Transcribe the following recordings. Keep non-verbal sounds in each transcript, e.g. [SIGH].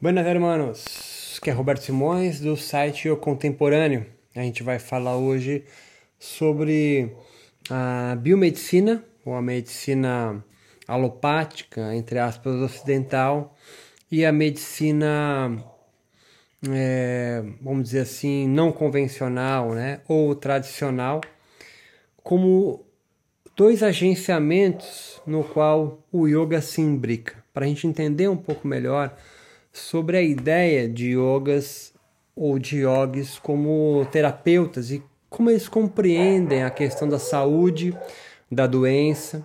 Buenas hermanos, que é Roberto Simões do site O Contemporâneo. A gente vai falar hoje sobre a biomedicina, ou a medicina alopática, entre aspas, ocidental, e a medicina, é, vamos dizer assim, não convencional, né, ou tradicional, como dois agenciamentos no qual o yoga se imbrica. Para a gente entender um pouco melhor sobre a ideia de yogas ou de yogis como terapeutas e como eles compreendem a questão da saúde, da doença.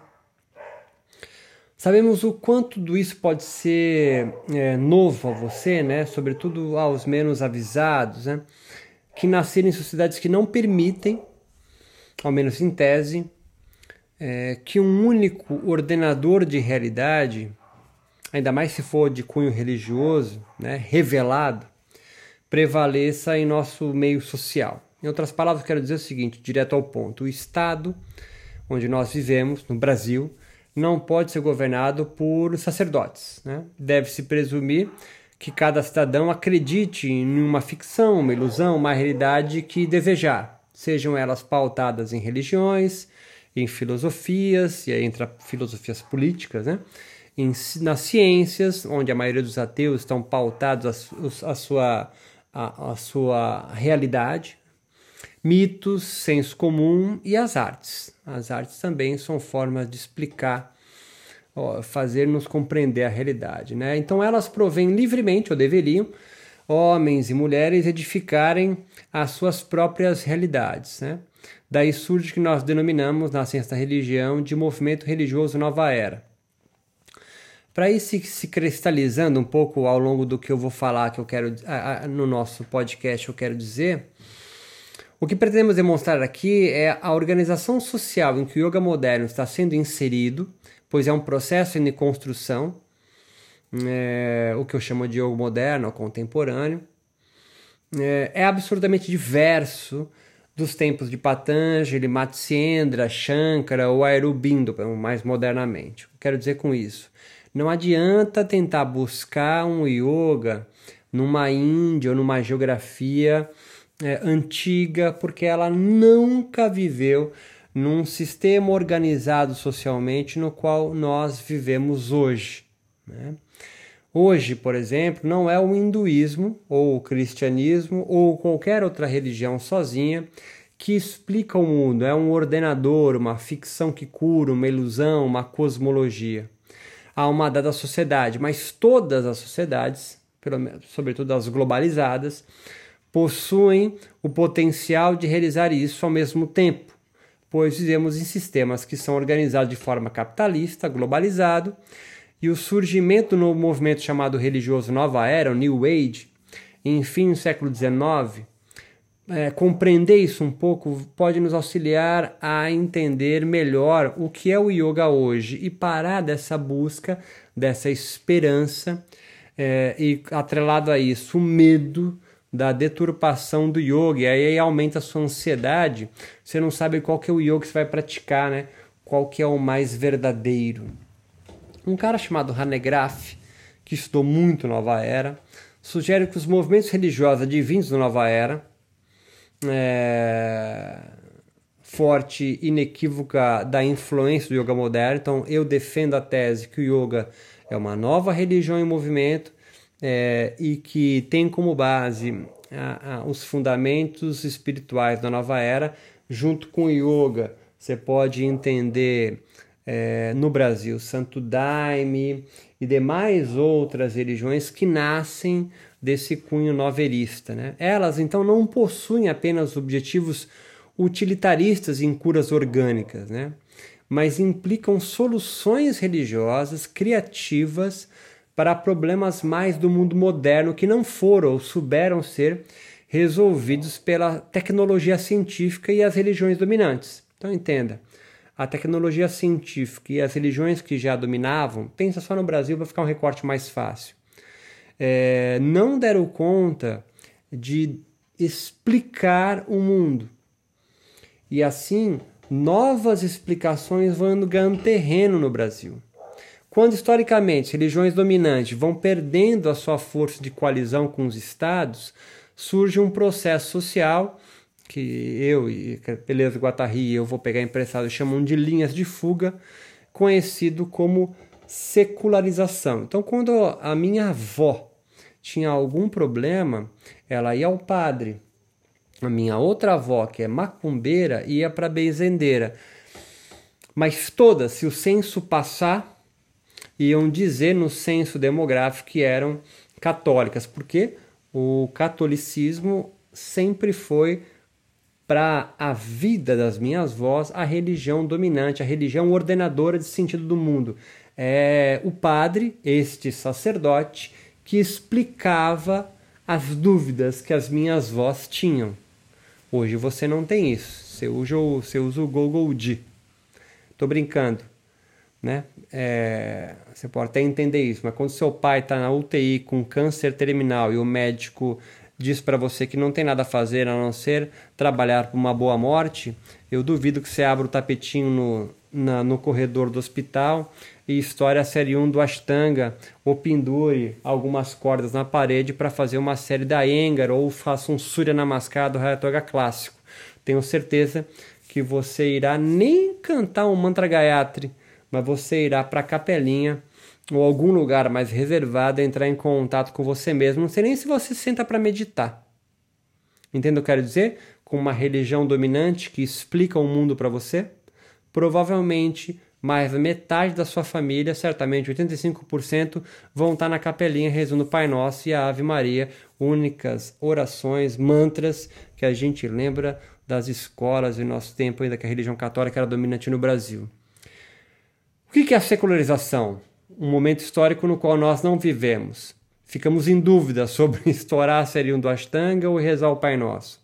Sabemos o quanto tudo isso pode ser é, novo a você, né? sobretudo aos menos avisados, né? que nasceram em sociedades que não permitem, ao menos em tese, é, que um único ordenador de realidade ainda mais se for de cunho religioso, né, revelado, prevaleça em nosso meio social. Em outras palavras, quero dizer o seguinte, direto ao ponto: o Estado onde nós vivemos, no Brasil, não pode ser governado por sacerdotes. Né? Deve-se presumir que cada cidadão acredite em uma ficção, uma ilusão, uma realidade que desejar, sejam elas pautadas em religiões, em filosofias, e aí entra filosofias políticas, né? Em, nas ciências, onde a maioria dos ateus estão pautados a, sua, a, a sua realidade, mitos, senso comum e as artes. As artes também são formas de explicar, fazer-nos compreender a realidade. Né? Então elas provêm livremente, ou deveriam, homens e mulheres edificarem as suas próprias realidades. Né? Daí surge o que nós denominamos na ciência da religião de movimento religioso nova era para ir se, se, cristalizando um pouco ao longo do que eu vou falar, que eu quero a, a, no nosso podcast, eu quero dizer, o que pretendemos demonstrar aqui é a organização social em que o yoga moderno está sendo inserido, pois é um processo de construção, é, o que eu chamo de yoga moderno, contemporâneo, é, é absurdamente diverso dos tempos de Patanjali, Matsyendra, Shankara ou Aurobindo, mais modernamente. Quero dizer com isso? Não adianta tentar buscar um yoga numa Índia ou numa geografia é, antiga, porque ela nunca viveu num sistema organizado socialmente no qual nós vivemos hoje. Né? Hoje, por exemplo, não é o hinduísmo ou o cristianismo ou qualquer outra religião sozinha que explica o mundo, é um ordenador, uma ficção que cura, uma ilusão, uma cosmologia a uma dada sociedade, mas todas as sociedades, sobretudo as globalizadas, possuem o potencial de realizar isso ao mesmo tempo, pois vivemos em sistemas que são organizados de forma capitalista, globalizado, e o surgimento no movimento chamado religioso Nova Era, o New Age, enfim, no século XIX, é, compreender isso um pouco pode nos auxiliar a entender melhor o que é o yoga hoje e parar dessa busca, dessa esperança é, e atrelado a isso o medo da deturpação do yoga. E aí aumenta a sua ansiedade. Você não sabe qual que é o yoga que você vai praticar né? Qual que é o mais verdadeiro. Um cara chamado Hanegraaff que estudou muito Nova Era sugere que os movimentos religiosos advindos da Nova Era é, forte, inequívoca da influência do yoga moderno. Então, eu defendo a tese que o yoga é uma nova religião em movimento é, e que tem como base a, a, os fundamentos espirituais da nova era, junto com o yoga. Você pode entender é, no Brasil Santo Daime e demais outras religiões que nascem desse cunho novelista. Né? Elas, então, não possuem apenas objetivos utilitaristas em curas orgânicas, né? mas implicam soluções religiosas criativas para problemas mais do mundo moderno que não foram ou souberam ser resolvidos pela tecnologia científica e as religiões dominantes. Então entenda, a tecnologia científica e as religiões que já dominavam, pensa só no Brasil para ficar um recorte mais fácil é, não deram conta de explicar o mundo. E assim, novas explicações vão ganhando terreno no Brasil. Quando historicamente religiões dominantes vão perdendo a sua força de coalizão com os estados, surge um processo social que eu e Beleza Guattari eu vou pegar emprestado chamam de linhas de fuga, conhecido como secularização. Então, quando a minha avó tinha algum problema, ela ia ao padre. A minha outra avó, que é macumbeira, ia para benzendeira. Mas todas, se o censo passar, iam dizer no censo demográfico que eram católicas, porque o catolicismo sempre foi para a vida das minhas avós a religião dominante, a religião ordenadora de sentido do mundo. É o padre, este sacerdote, que explicava as dúvidas que as minhas avós tinham. Hoje você não tem isso. Você usa, você usa o Google G. Tô brincando, né? É, você pode até entender isso, mas quando seu pai está na UTI com câncer terminal e o médico diz para você que não tem nada a fazer a não ser trabalhar por uma boa morte, eu duvido que você abra o tapetinho no, na, no corredor do hospital e história série 1 do Ashtanga ou pendure algumas cordas na parede para fazer uma série da Engar ou faça um Surya Namaskar do Hayatoga clássico. Tenho certeza que você irá nem cantar um mantra Gayatri, mas você irá para a capelinha ou algum lugar mais reservado entrar em contato com você mesmo. Não sei nem se você senta para meditar. Entende o que eu quero dizer? Com uma religião dominante que explica o mundo para você? Provavelmente mais da metade da sua família, certamente 85%, vão estar na capelinha rezando o Pai Nosso e a Ave Maria, únicas orações, mantras que a gente lembra das escolas em nosso tempo ainda que a religião católica era dominante no Brasil. O que é a secularização? um momento histórico no qual nós não vivemos. Ficamos em dúvida sobre [LAUGHS] estourar a série 1 do Ashtanga ou rezar o Pai Nosso.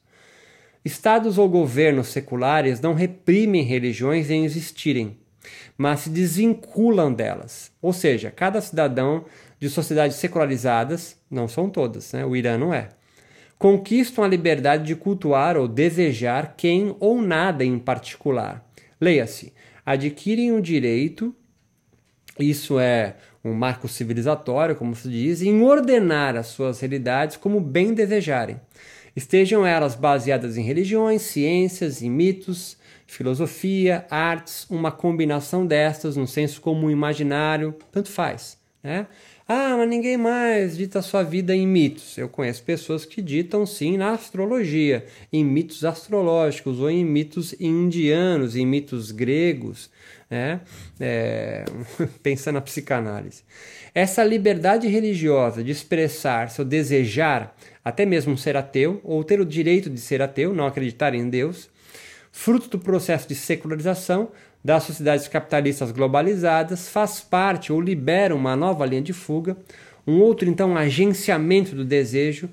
Estados ou governos seculares não reprimem religiões em existirem, mas se desvinculam delas. Ou seja, cada cidadão de sociedades secularizadas, não são todas, né? o Irã não é, conquistam a liberdade de cultuar ou desejar quem ou nada em particular. Leia-se, adquirem o direito isso é um marco civilizatório, como se diz, em ordenar as suas realidades como bem desejarem. Estejam elas baseadas em religiões, ciências mitos, filosofia, artes, uma combinação destas, no senso comum imaginário, tanto faz. Né? Ah, mas ninguém mais dita sua vida em mitos. Eu conheço pessoas que ditam sim na astrologia, em mitos astrológicos, ou em mitos indianos, em mitos gregos né? É, [LAUGHS] pensando na psicanálise. Essa liberdade religiosa de expressar seu desejar, até mesmo ser ateu, ou ter o direito de ser ateu, não acreditar em Deus, fruto do processo de secularização das sociedades capitalistas globalizadas, faz parte ou libera uma nova linha de fuga, um outro então agenciamento do desejo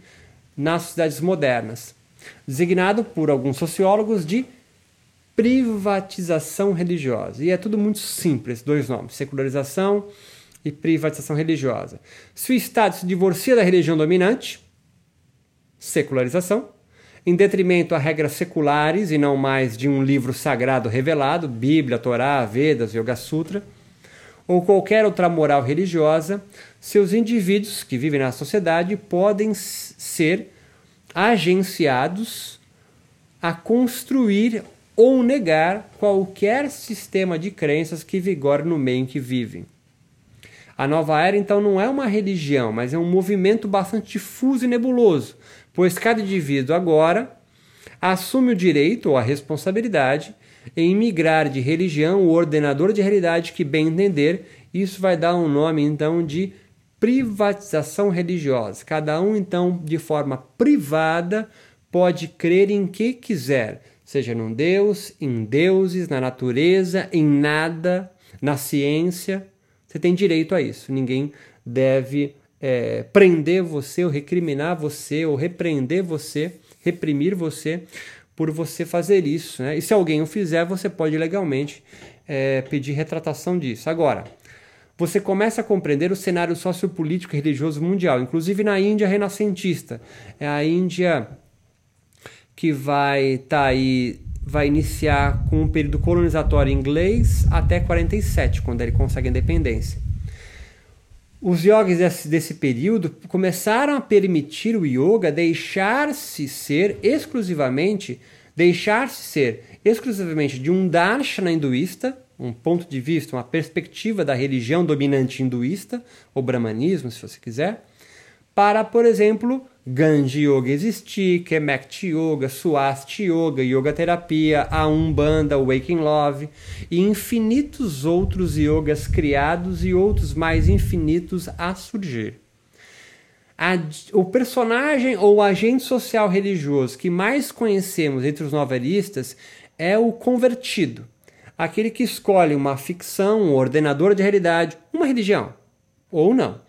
nas sociedades modernas, designado por alguns sociólogos de privatização religiosa. E é tudo muito simples, dois nomes: secularização e privatização religiosa. Se o Estado se divorcia da religião dominante, secularização, em detrimento a regras seculares e não mais de um livro sagrado revelado, Bíblia, Torá, Vedas, Yoga Sutra, ou qualquer outra moral religiosa, seus indivíduos que vivem na sociedade podem ser agenciados a construir ou negar qualquer sistema de crenças que vigore no meio em que vivem. A nova era, então, não é uma religião, mas é um movimento bastante difuso e nebuloso, pois cada indivíduo agora assume o direito ou a responsabilidade em migrar de religião ou ordenador de realidade que bem entender. Isso vai dar um nome, então, de privatização religiosa. Cada um, então, de forma privada, pode crer em que quiser, seja num Deus, em deuses, na natureza, em nada, na ciência. Você tem direito a isso. Ninguém deve é, prender você, ou recriminar você, ou repreender você, reprimir você por você fazer isso. Né? E se alguém o fizer, você pode legalmente é, pedir retratação disso. Agora, você começa a compreender o cenário sociopolítico e religioso mundial, inclusive na Índia renascentista. É a Índia que vai estar tá aí vai iniciar com um período colonizatório inglês até 47, quando ele consegue a independência. os yogis desse, desse período começaram a permitir o yoga deixar-se ser exclusivamente, deixar-se ser exclusivamente de um darshana hinduísta, um ponto de vista, uma perspectiva da religião dominante hinduísta, ou brahmanismo, se você quiser, para, por exemplo, Ganji Yoga existir, Kemet Yoga, Swasti Yoga, Yoga Terapia, a Umbanda, Waking Love e infinitos outros yogas criados e outros mais infinitos a surgir. A, o personagem ou agente social religioso que mais conhecemos entre os novelistas é o convertido, aquele que escolhe uma ficção, um ordenador de realidade, uma religião, ou não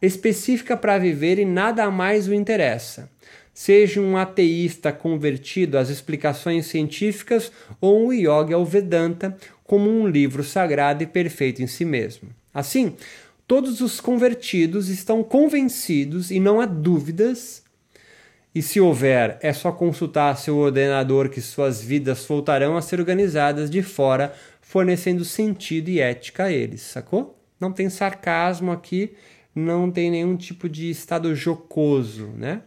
específica para viver e nada mais o interessa. Seja um ateísta convertido às explicações científicas ou um yogi ao Vedanta como um livro sagrado e perfeito em si mesmo. Assim, todos os convertidos estão convencidos e não há dúvidas. E se houver, é só consultar seu ordenador que suas vidas voltarão a ser organizadas de fora, fornecendo sentido e ética a eles, sacou? Não tem sarcasmo aqui, não tem nenhum tipo de estado jocoso, né?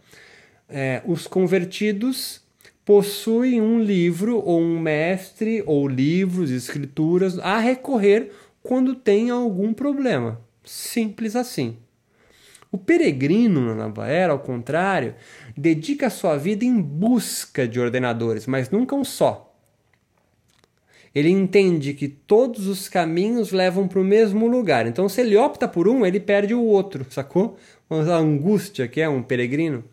É, os convertidos possuem um livro ou um mestre ou livros, escrituras a recorrer quando tem algum problema. Simples assim. O peregrino na nova era, ao contrário, dedica sua vida em busca de ordenadores, mas nunca um só. Ele entende que todos os caminhos levam para o mesmo lugar. Então, se ele opta por um, ele perde o outro, sacou? A angústia que é um peregrino.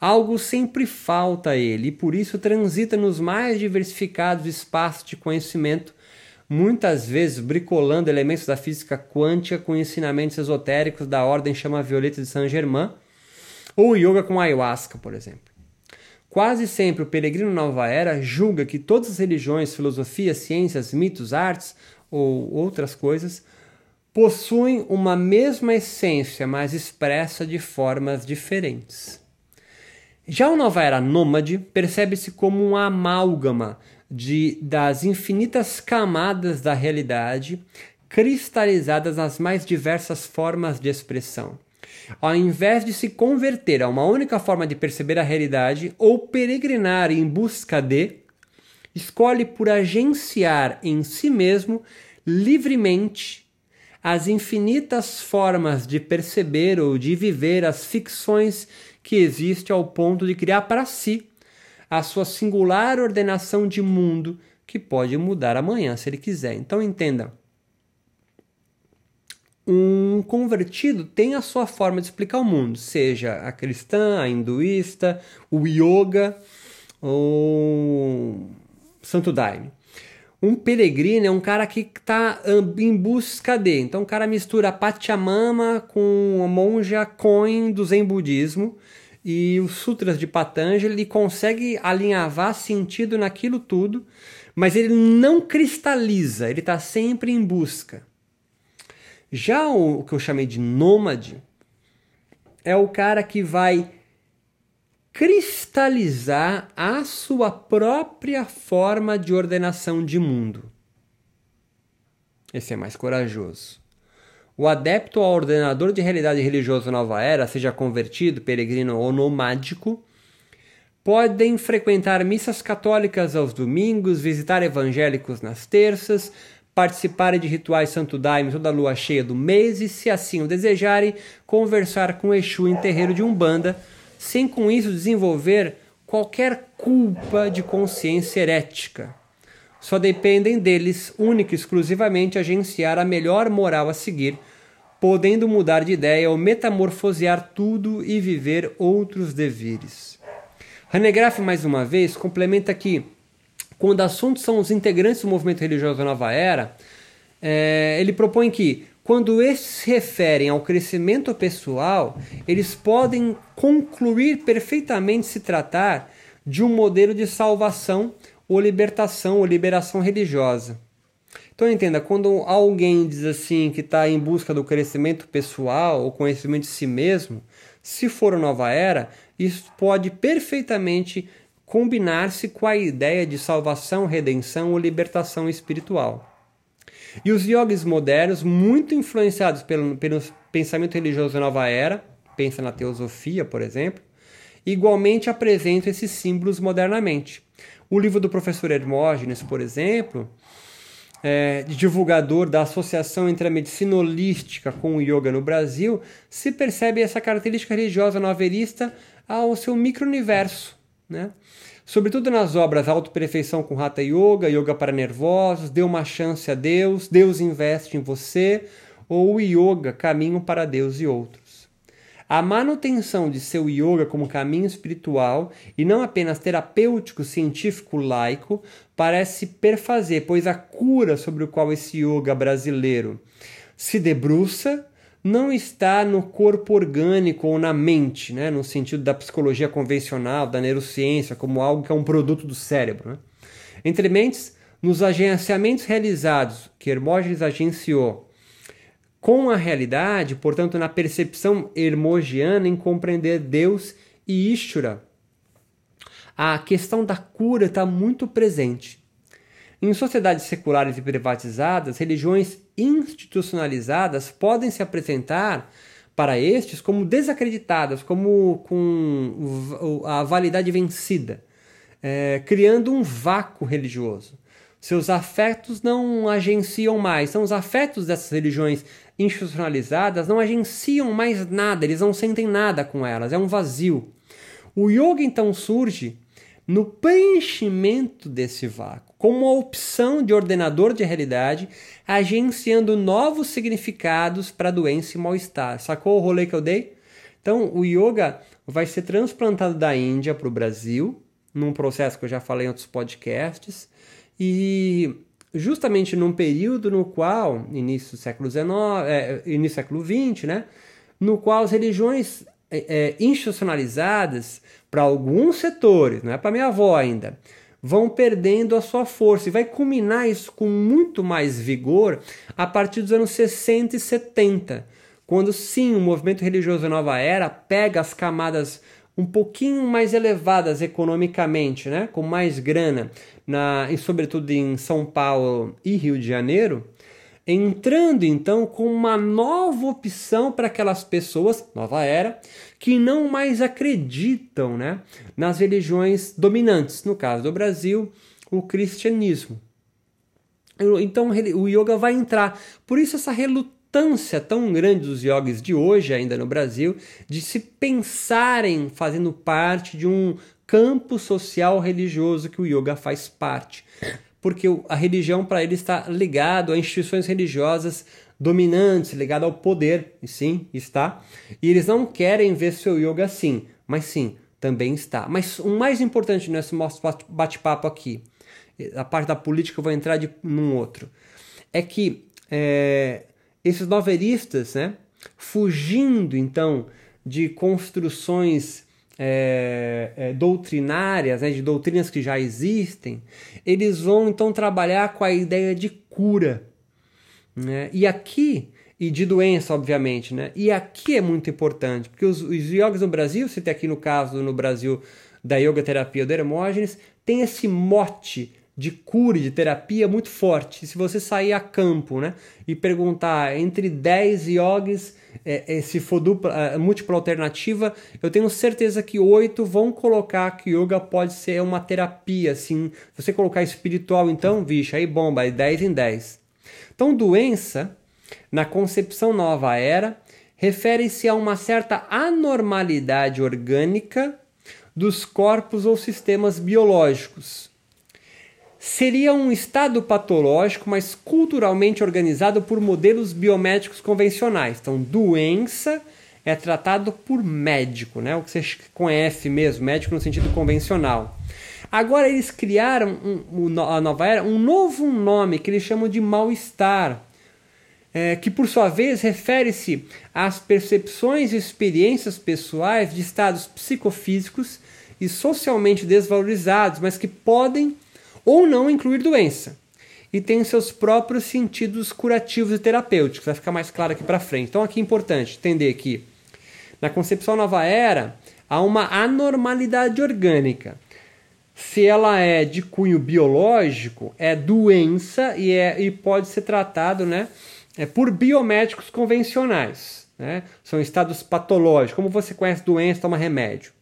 Algo sempre falta a ele e por isso transita nos mais diversificados espaços de conhecimento, muitas vezes bricolando elementos da física quântica com ensinamentos esotéricos da ordem chama violeta de Saint Germain, ou yoga com ayahuasca, por exemplo. Quase sempre o peregrino nova era julga que todas as religiões, filosofias, ciências, mitos, artes ou outras coisas possuem uma mesma essência, mas expressa de formas diferentes. Já o nova era nômade percebe-se como uma amálgama de, das infinitas camadas da realidade cristalizadas nas mais diversas formas de expressão ao invés de se converter a uma única forma de perceber a realidade ou peregrinar em busca de, escolhe por agenciar em si mesmo livremente as infinitas formas de perceber ou de viver as ficções que existe ao ponto de criar para si a sua singular ordenação de mundo que pode mudar amanhã se ele quiser. Então entenda um convertido tem a sua forma de explicar o mundo, seja a cristã, a hinduísta, o yoga ou Santo Daime. Um peregrino é um cara que está em busca de. Então o cara mistura Pachamama com a monja Koin do Zen Budismo e os sutras de Patanjali e consegue alinhavar sentido naquilo tudo, mas ele não cristaliza, ele está sempre em busca. Já o, o que eu chamei de nômade é o cara que vai cristalizar a sua própria forma de ordenação de mundo. Esse é mais corajoso. O adepto ao ordenador de realidade religiosa nova era, seja convertido, peregrino ou nomádico, podem frequentar missas católicas aos domingos, visitar evangélicos nas terças, participarem de rituais Santo Daime toda lua cheia do mês e, se assim o desejarem, conversar com Exu em terreiro de Umbanda, sem com isso desenvolver qualquer culpa de consciência herética. Só dependem deles, única e exclusivamente, agenciar a melhor moral a seguir, podendo mudar de ideia ou metamorfosear tudo e viver outros devires. Hanegraaff, mais uma vez, complementa que quando assuntos são os integrantes do movimento religioso da nova era, é, ele propõe que, quando esses se referem ao crescimento pessoal, eles podem concluir perfeitamente se tratar de um modelo de salvação ou libertação ou liberação religiosa. Então entenda, quando alguém diz assim que está em busca do crescimento pessoal ou conhecimento de si mesmo, se for a nova era, isso pode perfeitamente combinar-se com a ideia de salvação, redenção ou libertação espiritual. E os yogis modernos, muito influenciados pelo, pelo, pensamento religioso da nova era, pensa na teosofia, por exemplo, igualmente apresentam esses símbolos modernamente. O livro do professor Hermógenes, por exemplo, é, divulgador da associação entre a medicina holística com o yoga no Brasil, se percebe essa característica religiosa novelista ao seu micro-universo. Né? Sobretudo nas obras Autoperfeição com Hatha Yoga, Yoga para Nervosos, Dê uma Chance a Deus, Deus Investe em Você, ou Yoga, Caminho para Deus e Outros. A manutenção de seu yoga como caminho espiritual e não apenas terapêutico, científico, laico, parece perfazer, pois a cura sobre o qual esse yoga brasileiro se debruça não está no corpo orgânico ou na mente, né? no sentido da psicologia convencional, da neurociência, como algo que é um produto do cérebro. Né? Entre mentes, nos agenciamentos realizados que Hermógenes agenciou com a realidade, portanto, na percepção hermogiana em compreender Deus e Ishura, a questão da cura está muito presente. Em sociedades seculares e privatizadas, religiões institucionalizadas podem se apresentar para estes como desacreditadas, como com a validade vencida, é, criando um vácuo religioso. Seus afetos não agenciam mais. São os afetos dessas religiões institucionalizadas não agenciam mais nada, eles não sentem nada com elas, é um vazio. O yoga então surge no preenchimento desse vácuo, como uma opção de ordenador de realidade, agenciando novos significados para doença e mal-estar. Sacou o rolê que eu dei? Então, o yoga vai ser transplantado da Índia para o Brasil, num processo que eu já falei em outros podcasts, e justamente num período no qual, início do século XIX, é, início do século XX, né, no qual as religiões é, é, institucionalizadas para alguns setores, não é para minha avó ainda, vão perdendo a sua força e vai culminar isso com muito mais vigor a partir dos anos 60 e 70, quando sim o movimento religioso nova era pega as camadas um pouquinho mais elevadas economicamente, né, com mais grana, na, e sobretudo em São Paulo e Rio de Janeiro, entrando então com uma nova opção para aquelas pessoas, nova era, que não mais acreditam né, nas religiões dominantes, no caso do Brasil, o cristianismo. Então o yoga vai entrar. Por isso essa relutância tão grande dos yogis de hoje, ainda no Brasil, de se pensarem fazendo parte de um campo social religioso que o yoga faz parte. Porque a religião para ele está ligado a instituições religiosas dominantes, ligado ao poder, e sim, está. E eles não querem ver seu yoga assim, mas sim, também está. Mas o mais importante nesse nosso bate-papo aqui, a parte da política eu vou entrar de, num outro, é que é, esses novelistas, né, fugindo então de construções é, é, doutrinárias, né, de doutrinas que já existem, eles vão então trabalhar com a ideia de cura. Né? E aqui, e de doença, obviamente, né? e aqui é muito importante, porque os, os yogis no Brasil, se tem aqui no caso no Brasil da yoga terapia do Hermógenes, tem esse mote de cura, de terapia muito forte. Se você sair a campo né, e perguntar entre 10 yogis, é, é, se for dupla, é, múltipla alternativa, eu tenho certeza que oito vão colocar que yoga pode ser uma terapia. Assim, se você colocar espiritual, então, vixe, aí bomba, é 10 em 10. Então, doença, na concepção nova era, refere-se a uma certa anormalidade orgânica dos corpos ou sistemas biológicos seria um estado patológico, mas culturalmente organizado por modelos biomédicos convencionais. Então, doença é tratado por médico, né? o que você conhece mesmo, médico no sentido convencional. Agora eles criaram um, um, a nova era um novo nome que eles chamam de mal-estar, é, que por sua vez refere-se às percepções e experiências pessoais de estados psicofísicos e socialmente desvalorizados, mas que podem ou não incluir doença. E tem seus próprios sentidos curativos e terapêuticos. Vai ficar mais claro aqui para frente. Então, aqui é importante entender que na concepção nova era há uma anormalidade orgânica. Se ela é de cunho biológico, é doença e, é, e pode ser tratado né, é, por biomédicos convencionais. né? são estados patológicos. Como você conhece doença, toma remédio.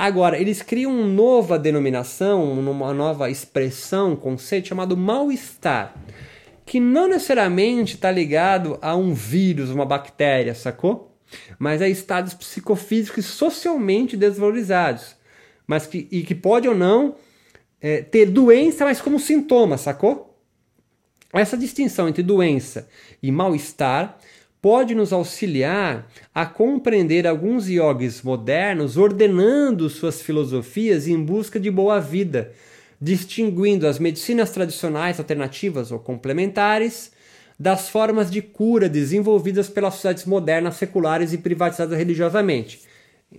Agora, eles criam uma nova denominação, uma nova expressão, conceito chamado mal-estar, que não necessariamente está ligado a um vírus, uma bactéria, sacou? Mas a estados psicofísicos socialmente desvalorizados, mas que, e que pode ou não é, ter doença, mas como sintoma, sacou? Essa distinção entre doença e mal-estar pode nos auxiliar a compreender alguns yogis modernos ordenando suas filosofias em busca de boa vida, distinguindo as medicinas tradicionais alternativas ou complementares das formas de cura desenvolvidas pelas sociedades modernas, seculares e privatizadas religiosamente.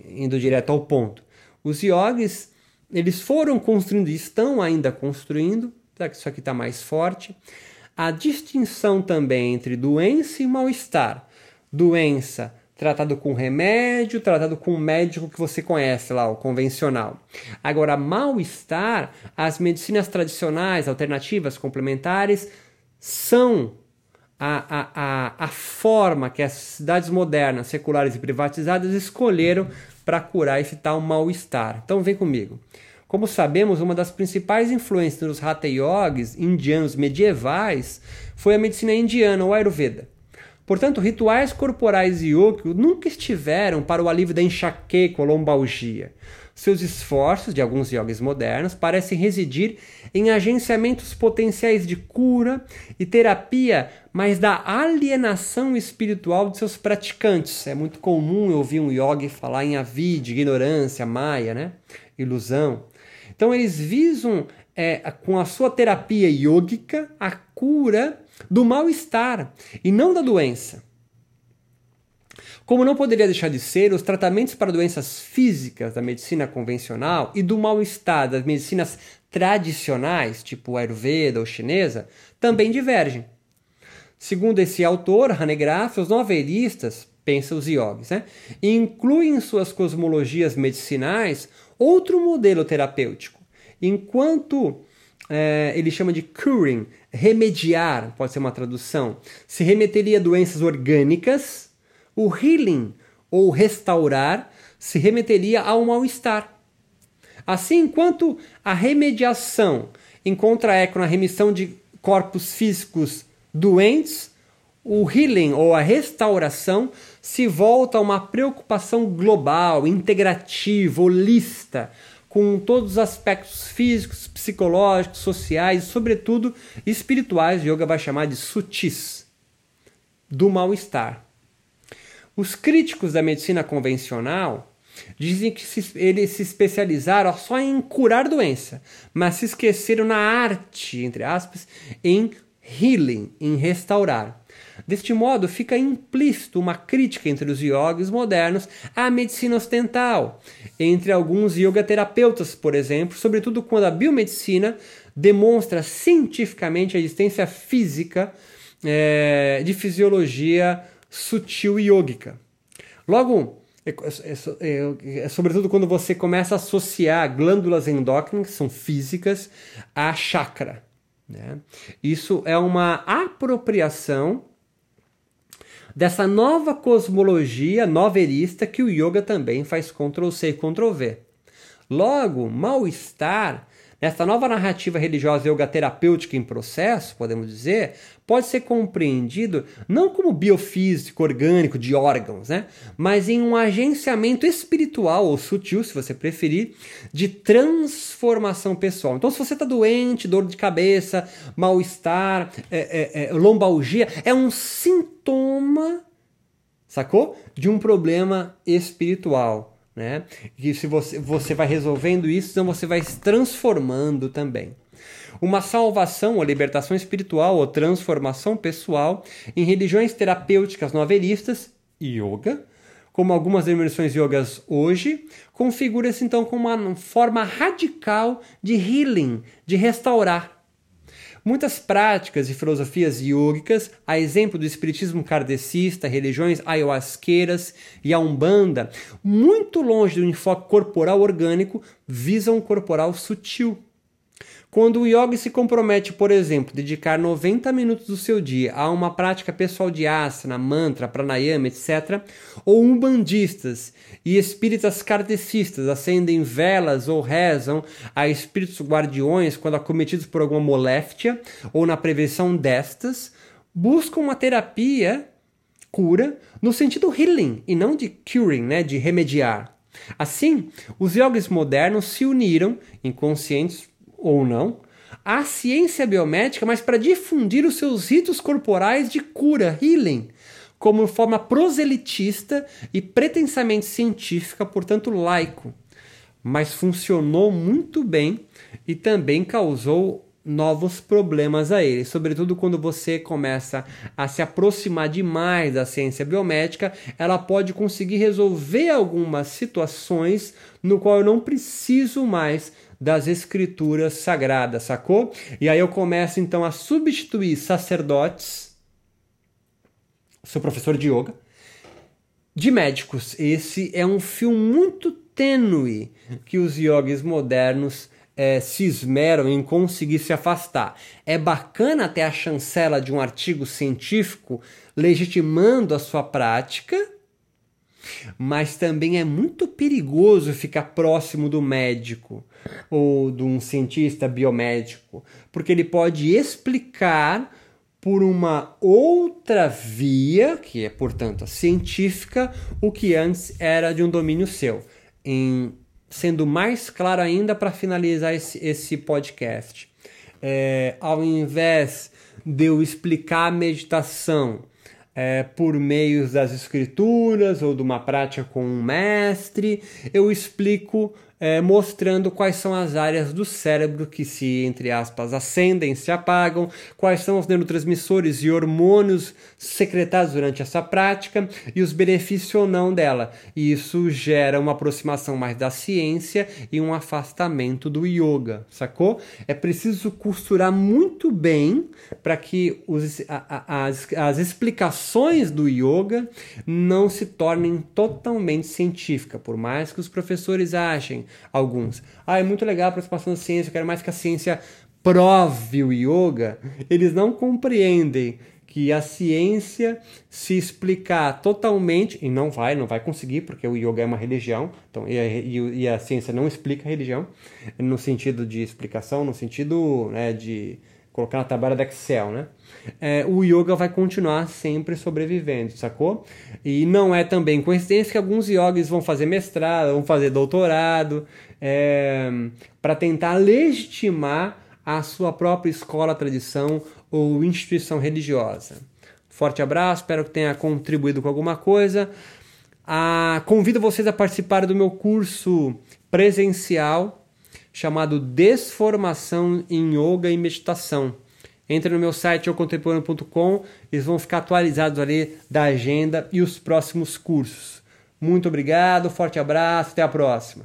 Indo direto ao ponto. Os yogis, eles foram construindo e estão ainda construindo, será que isso aqui está mais forte, a distinção também entre doença e mal-estar. Doença tratado com remédio, tratado com médico que você conhece lá, o convencional. Agora, mal-estar, as medicinas tradicionais, alternativas, complementares, são a, a, a, a forma que as cidades modernas, seculares e privatizadas escolheram para curar esse tal mal-estar. Então, vem comigo. Como sabemos, uma das principais influências dos Hatha Yogis indianos medievais foi a medicina indiana, o Ayurveda. Portanto, rituais corporais yoga nunca estiveram para o alívio da enxaqueca ou lombalgia. Seus esforços, de alguns yogis modernos, parecem residir em agenciamentos potenciais de cura e terapia, mas da alienação espiritual de seus praticantes. É muito comum ouvir um yogi falar em avid, ignorância, maia, né? ilusão. Então eles visam é, com a sua terapia yógica a cura do mal-estar e não da doença. Como não poderia deixar de ser, os tratamentos para doenças físicas da medicina convencional e do mal-estar das medicinas tradicionais, tipo Ayurveda ou chinesa, também divergem. Segundo esse autor, Hanegraaff, os novelistas, pensa os yogis, né, incluem em suas cosmologias medicinais outro modelo terapêutico. Enquanto é, ele chama de curing, remediar, pode ser uma tradução, se remeteria a doenças orgânicas, o healing, ou restaurar, se remeteria ao mal-estar. Assim, enquanto a remediação encontra eco na remissão de corpos físicos doentes, o healing ou a restauração se volta a uma preocupação global, integrativa, holista, com todos os aspectos físicos, psicológicos, sociais e, sobretudo, espirituais, yoga vai chamar de sutis, do mal-estar. Os críticos da medicina convencional dizem que se, eles se especializaram só em curar doença, mas se esqueceram na arte, entre aspas, em healing, em restaurar. Deste modo, fica implícito uma crítica entre os yogis modernos à medicina ocidental, entre alguns yoga terapeutas, por exemplo, sobretudo quando a biomedicina demonstra cientificamente a existência física é, de fisiologia sutil yógica. Logo, é, é, é, sobretudo quando você começa a associar glândulas endócrinas, que são físicas, a chakra. Né? Isso é uma apropriação dessa nova cosmologia novelista que o yoga também faz Ctrl-C e Ctrl-V. Logo, mal-estar esta nova narrativa religiosa yoga terapêutica em processo, podemos dizer, pode ser compreendido não como biofísico, orgânico, de órgãos, né? mas em um agenciamento espiritual ou sutil, se você preferir, de transformação pessoal. Então, se você está doente, dor de cabeça, mal-estar, é, é, é, lombalgia, é um sintoma, sacou? De um problema espiritual né? E se você, você vai resolvendo isso, então você vai se transformando também. Uma salvação ou libertação espiritual ou transformação pessoal em religiões terapêuticas novelistas, yoga, como algumas denominações yogas hoje, configura-se então como uma forma radical de healing, de restaurar Muitas práticas e filosofias yogicas, a exemplo do espiritismo kardecista, religiões ayahuasqueiras e a umbanda, muito longe do enfoque corporal orgânico, visam um corporal sutil. Quando o yogi se compromete, por exemplo, dedicar 90 minutos do seu dia a uma prática pessoal de asana, mantra, pranayama, etc., ou umbandistas e espíritas kardecistas acendem velas ou rezam a espíritos guardiões quando acometidos por alguma moléstia ou na prevenção destas, buscam uma terapia, cura, no sentido healing e não de curing, né, de remediar. Assim, os yogis modernos se uniram, inconscientes ou não, à ciência biomédica, mas para difundir os seus ritos corporais de cura, healing, como forma proselitista e pretensamente científica, portanto laico. Mas funcionou muito bem e também causou novos problemas a ele, sobretudo quando você começa a se aproximar demais da ciência biomédica, ela pode conseguir resolver algumas situações no qual eu não preciso mais das escrituras sagradas, sacou? E aí eu começo então a substituir sacerdotes, seu professor de yoga, de médicos. Esse é um fio muito tênue que os yogis modernos é, se esmeram em conseguir se afastar. É bacana ter a chancela de um artigo científico legitimando a sua prática, mas também é muito perigoso ficar próximo do médico ou de um cientista biomédico, porque ele pode explicar por uma outra via, que é, portanto, a científica, o que antes era de um domínio seu. Em, sendo mais claro ainda para finalizar esse, esse podcast, é, ao invés de eu explicar a meditação é, por meio das escrituras ou de uma prática com um mestre, eu explico é, mostrando quais são as áreas do cérebro que se, entre aspas, acendem, se apagam, quais são os neurotransmissores e hormônios secretados durante essa prática e os benefícios ou não dela. E isso gera uma aproximação mais da ciência e um afastamento do yoga, sacou? É preciso costurar muito bem para que os, a, a, as, as explicações do yoga não se tornem totalmente científicas, por mais que os professores achem alguns. Ah, é muito legal a aproximação da ciência, eu quero mais que a ciência prove o yoga. Eles não compreendem que a ciência se explicar totalmente, e não vai, não vai conseguir, porque o yoga é uma religião, então, e, a, e a ciência não explica a religião, no sentido de explicação, no sentido né, de colocar na tabela da Excel, né? É, o yoga vai continuar sempre sobrevivendo, sacou? E não é também coincidência que alguns yogis vão fazer mestrado, vão fazer doutorado, é, para tentar legitimar a sua própria escola, tradição ou instituição religiosa. Forte abraço, espero que tenha contribuído com alguma coisa. Ah, convido vocês a participar do meu curso presencial chamado Desformação em Yoga e Meditação. Entre no meu site eucontemporâneo.com, eles vão ficar atualizados ali da agenda e os próximos cursos. Muito obrigado, forte abraço, até a próxima.